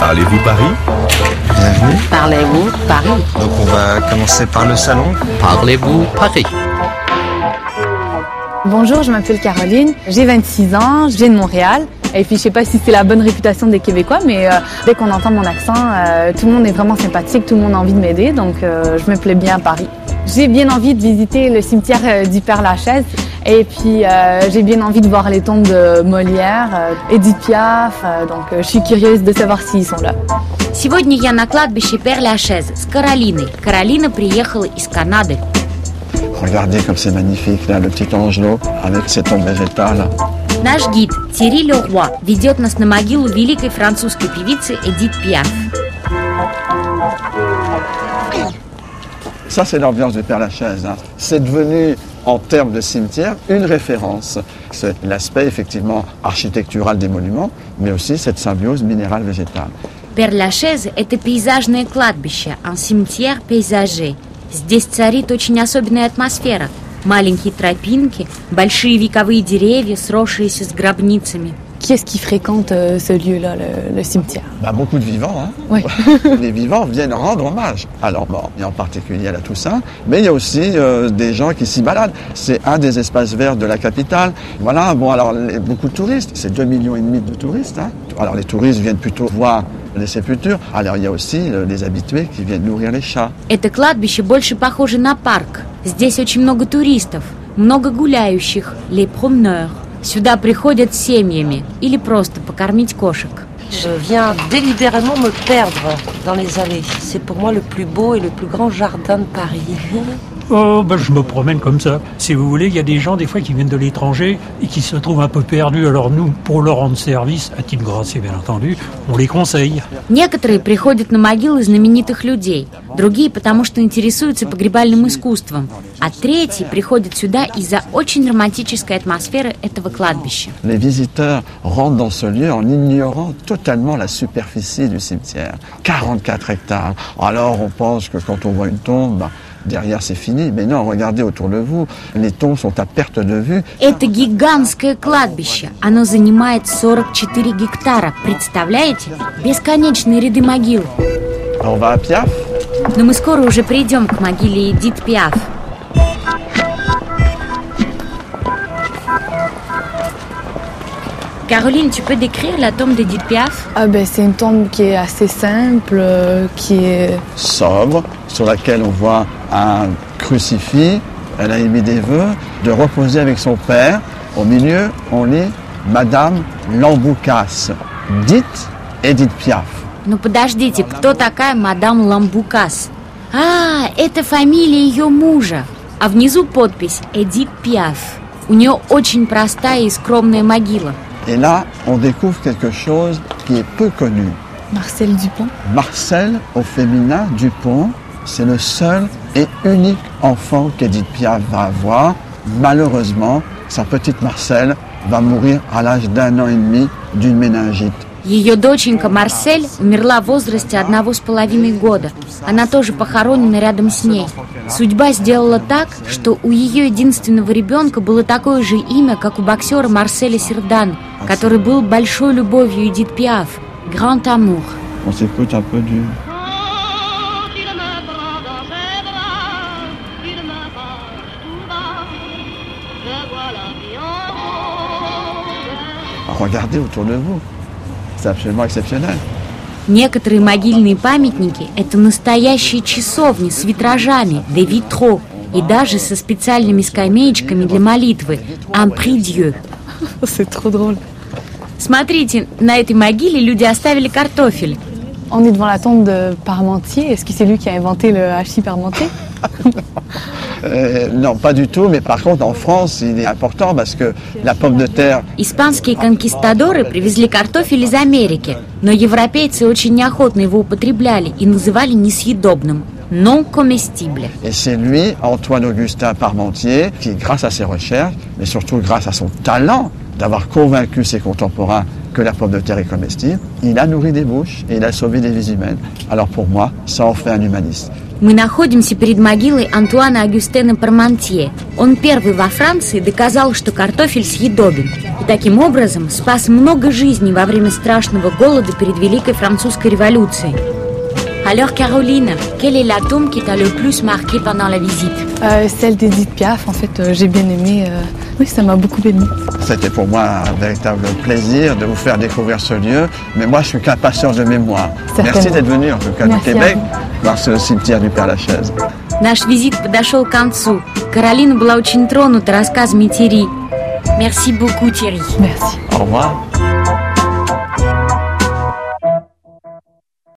Parlez-vous Paris? Bienvenue. Parlez-vous Paris? Donc on va commencer par le salon. Parlez-vous Paris? Bonjour, je m'appelle Caroline, j'ai 26 ans, je viens de Montréal. Et puis je sais pas si c'est la bonne réputation des Québécois, mais euh, dès qu'on entend mon accent, euh, tout le monde est vraiment sympathique, tout le monde a envie de m'aider, donc euh, je me plais bien à Paris. J'ai bien envie de visiter le cimetière euh, du Père Lachaise et puis euh, j'ai bien envie de voir les tombes de Molière, euh, Edith Piaf, euh, donc euh, je suis curieuse de savoir s'ils sont là. Сегодня я на кладбище Пер-Лашез с Каролиной. Каролина приехала из Канады. Regardez comme c'est magnifique là, le petit angelot avec ses tombes végétales. Наш гид Тири Леруа ведет нас на могилу великой французской певицы Эдит Пиаф. Ça, c'est l'ambiance du Père Lachaise. hein. C'est devenu, en termes de cimetière, une référence. C'est l'aspect, effectivement, architectural des monuments, mais aussi cette symbiose minérale-végétale. Пер-Лашез – это пейзажное кладбище, ансимтьер пейзажей. Здесь царит очень особенная атмосфера. Маленькие тропинки, большие вековые деревья, сросшиеся с гробницами. Qui est-ce qui fréquente euh, ce lieu-là, le, le cimetière Bah, beaucoup de vivants. Hein. Oui. Les vivants viennent rendre hommage à leurs morts, et en particulier à la Toussaint. Mais il y a aussi euh, des gens qui s'y baladent. C'est un des espaces verts de la capitale. Voilà, bon, alors les- beaucoup de touristes. C'est 2 millions et demi de touristes. hein. Alors les touristes viennent plutôt voir les sépultures. Alors il y a aussi euh, les habitués qui viennent nourrir les chats. Это кладбище больше похоже на парк. Здесь очень много туристов, много гуляющих, les promeneurs. Сюда приходят семьями или просто покормить кошек. Je viens délibérément me perdre dans les allées. C'est pour moi le plus beau et le plus grand jardin de Paris. Oh, ben, je me promène comme ça. Si vous voulez, il y a des gens, des fois, qui viennent de l'étranger et qui se trouvent un peu perdus. Alors nous, pour leur rendre service, à titre gracieux, bien entendu, on les conseille. Некоторые приходят на могилы знаменитых людей, другие потому что интересуются погребальным искусством, а третьи приходят сюда из-за очень романтической атмосферы этого кладбища. Les visiteurs rentrent dans ce lieu en ignorant totalement la superficie du cimetière. 44 hectares. Alors on pense que quand on voit une tombe, bah, derrière c'est fini. Mais non, regardez autour de vous. Les tombes sont à perte de vue. Это гигантское кладбище. Оно занимает 44 гектара. Представляете? Бесконечные ряды могил. On va à Piaf. Но мы скоро уже придем к могиле Эдит Пиаф. Caroline, tu peux décrire la tombe d'Edith Piaf Ah ben c'est une tombe qui est assez simple, euh, qui est sobre, sur laquelle on voit un crucifix. Elle a émis des vœux de reposer avec son père. Au milieu, on lit Madame Lamboucas, dite Edith Piaf. Ну подождите, кто такая мадам Ламбукас? А, это фамилия ее мужа. А внизу подпись Эдит Пиаф. У нее очень простая и скромная могила. et là, on découvre quelque chose qui est peu connu. Marcel Dupont. Marcel, au féminin, Dupont, c'est le seul et unique enfant qu'Edith Piaf va avoir. Malheureusement, sa petite Marcel va mourir à l'âge d'un an et demi d'une méningite. Ее доченька Марсель умерла в возрасте одного с половиной года. Она тоже похоронена рядом с ней. Судьба сделала так, что у ее единственного ребенка было такое же имя, как у боксера Марселя Сердан, который был большой любовью Эдит Пиаф. Grand Amour. Rose. Regardez autour de vous. Некоторые могильные памятники – это настоящие часовни с витражами, де витро, и даже со специальными скамеечками для молитвы – drôle. Смотрите, на этой могиле люди оставили картофель. On est devant la tombe de Parmentier. Est-ce que c'est lui qui a inventé le hachis Parmentier non, pas du tout, mais par contre, en France, il est important parce que la pomme de terre, Испанские конкистадоры привезли картофель из Америки, но европейцы очень неохотно его употребляли и называли несъедобным – non comestible. et c'est lui, Antoine-Augustin Parmentier, qui, grâce à ses recherches, mais surtout grâce à son talent d'avoir convaincu ses contemporains que la pomme de terre est comestible. Il a nourri des bouches et il a sauvé des vies humaines. Alors pour moi, ça en fait un humaniste. Мы находимся перед могилой Антуана Агюстена Пармантье. Он первый во Франции доказал, что картофель съедобен. И таким образом спас много жизней во время страшного голода перед Великой Французской революцией. Alors Caroline, quelle est la tombe qui t'a le plus marqué pendant la visite Euh, celle d'Edith Piaf, en fait, euh, j'ai bien aimé. euh, oui, ça m'a beaucoup ému. C'était pour moi un véritable plaisir de vous faire découvrir ce lieu. Mais moi, je suis qu'un passeur de mémoire. Certainement. Merci d'être venu, en tout cas, Merci du à Québec, vous. voir ce cimetière du Père-Lachaise. Наш визит подошел к концу. Каролина была очень тронута рассказами Терри. Merci beaucoup, Thierry. Merci. Au revoir.